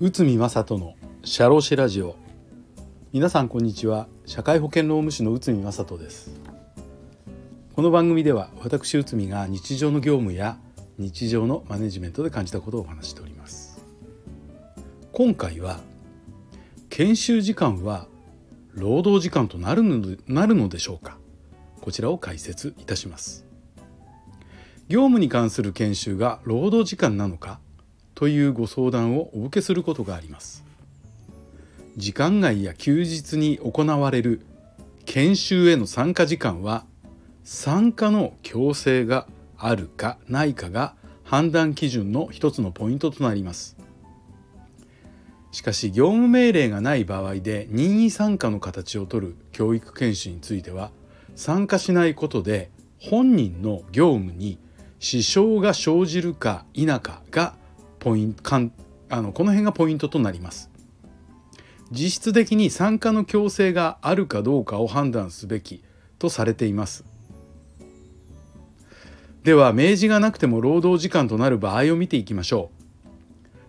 内海正人のシャローシラジオ。皆さんこんにちは。社会保険労務士の内海正人です。この番組では私内海が日常の業務や日常のマネジメントで感じたことをお話しております。今回は研修時間は労働時間となるのでなるのでしょうか。こちらを解説いたします。業務に関する研修が労働時間なのかというご相談をお受けすることがあります。時間外や休日に行われる研修への参加時間は参加の強制があるかないかが判断基準の一つのポイントとなります。しかし業務命令がない場合で任意参加の形をとる教育研修については参加しないことで本人の業務に支障が生じるか否かがポイントかんあのこの辺がポイントとなります。実質的に参加の強制があるかどうかを判断すべきとされています。では明示がなくても労働時間となる場合を見ていきましょう。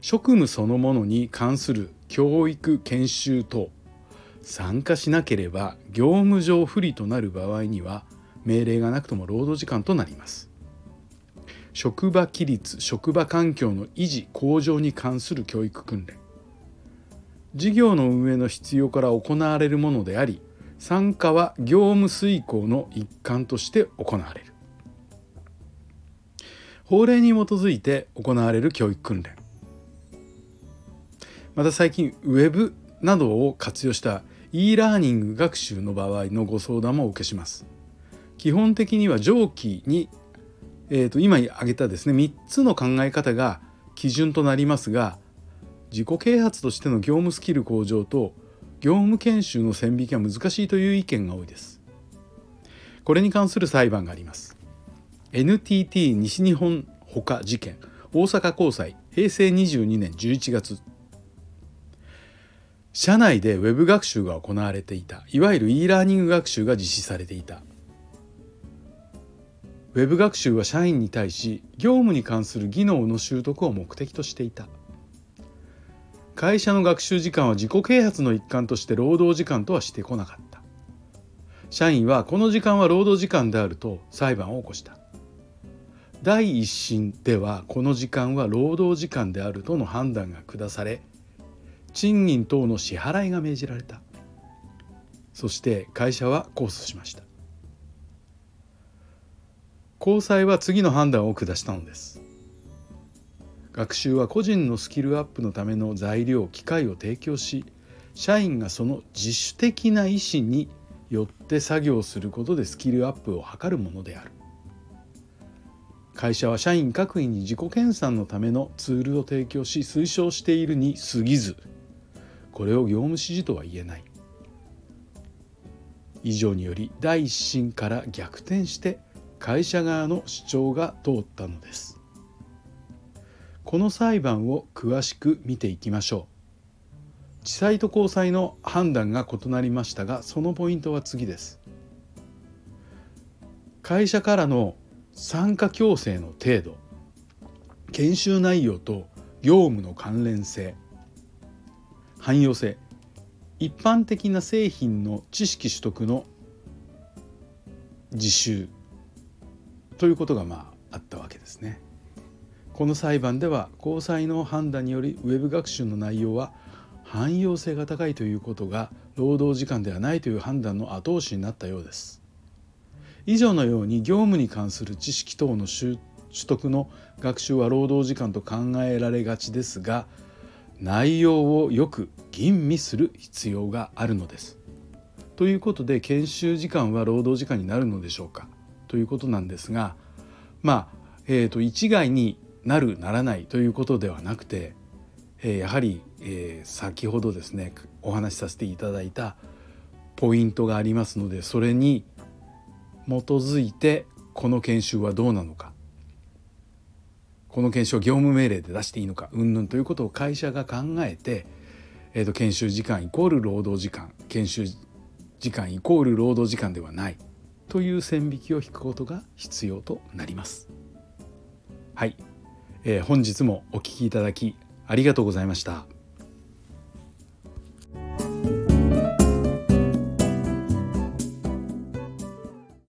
職務そのものに関する教育研修等参加しなければ業務上不利となる場合には命令がなくとも労働時間となります。職場規律職場環境の維持向上に関する教育訓練。事業の運営の必要から行われるものであり参加は業務遂行の一環として行われる。法令に基づいて行われる教育訓練。また最近ウェブなどを活用した e ラーニング学習の場合のご相談もお受けします。基本的には上記にえー、と今挙げたですね3つの考え方が基準となりますが自己啓発としての業務スキル向上と業務研修の線引きは難しいという意見が多いです。これに関する裁判があります。NTT 西日本ほか事件大阪高裁平成22年11月。社内でウェブ学習が行われていたいわゆる e ラーニング学習が実施されていた。ウェブ学習は社員に対し業務に関する技能の習得を目的としていた。会社の学習時間は自己啓発の一環として労働時間とはしてこなかった。社員はこの時間は労働時間であると裁判を起こした。第一審ではこの時間は労働時間であるとの判断が下され賃金等の支払いが命じられた。そして会社は控訴しました。高裁は次の判断を下したのです。学習は個人のスキルアップのための材料機会を提供し社員がその自主的な意思によって作業することでスキルアップを図るものである。会社は社員各位に自己研鑽のためのツールを提供し推奨しているに過ぎずこれを業務指示とは言えない。以上により第一審から逆転して会社側の主張が通ったのです。この裁判を詳しく見ていきましょう。地裁と高裁の判断が異なりましたがそのポイントは次です。会社からの参加強制の程度研修内容と業務の関連性汎用性一般的な製品の知識取得の自習ということがまああったわけですね。この裁判では高裁の判断によりウェブ学習の内容は汎用性が高いということが労働時間ではないという判断の後押しになったようです。以上のように業務に関する知識等の取得の学習は労働時間と考えられがちですが内容をよく吟味する必要があるのです。ということで研修時間は労働時間になるのでしょうかということなんですがまあ、えーと、一概になるならないということではなくて、えー、やはり、えー、先ほどですねお話しさせていただいたポイントがありますのでそれに基づいてこの研修はどうなのかこの研修を業務命令で出していいのかうんぬんということを会社が考えて、えーと研修時間イコール労働時間研修時間イコール労働時間ではない。という線引きを引くことが必要となります。はい、えー、本日もお聴きいただきありがとうございました。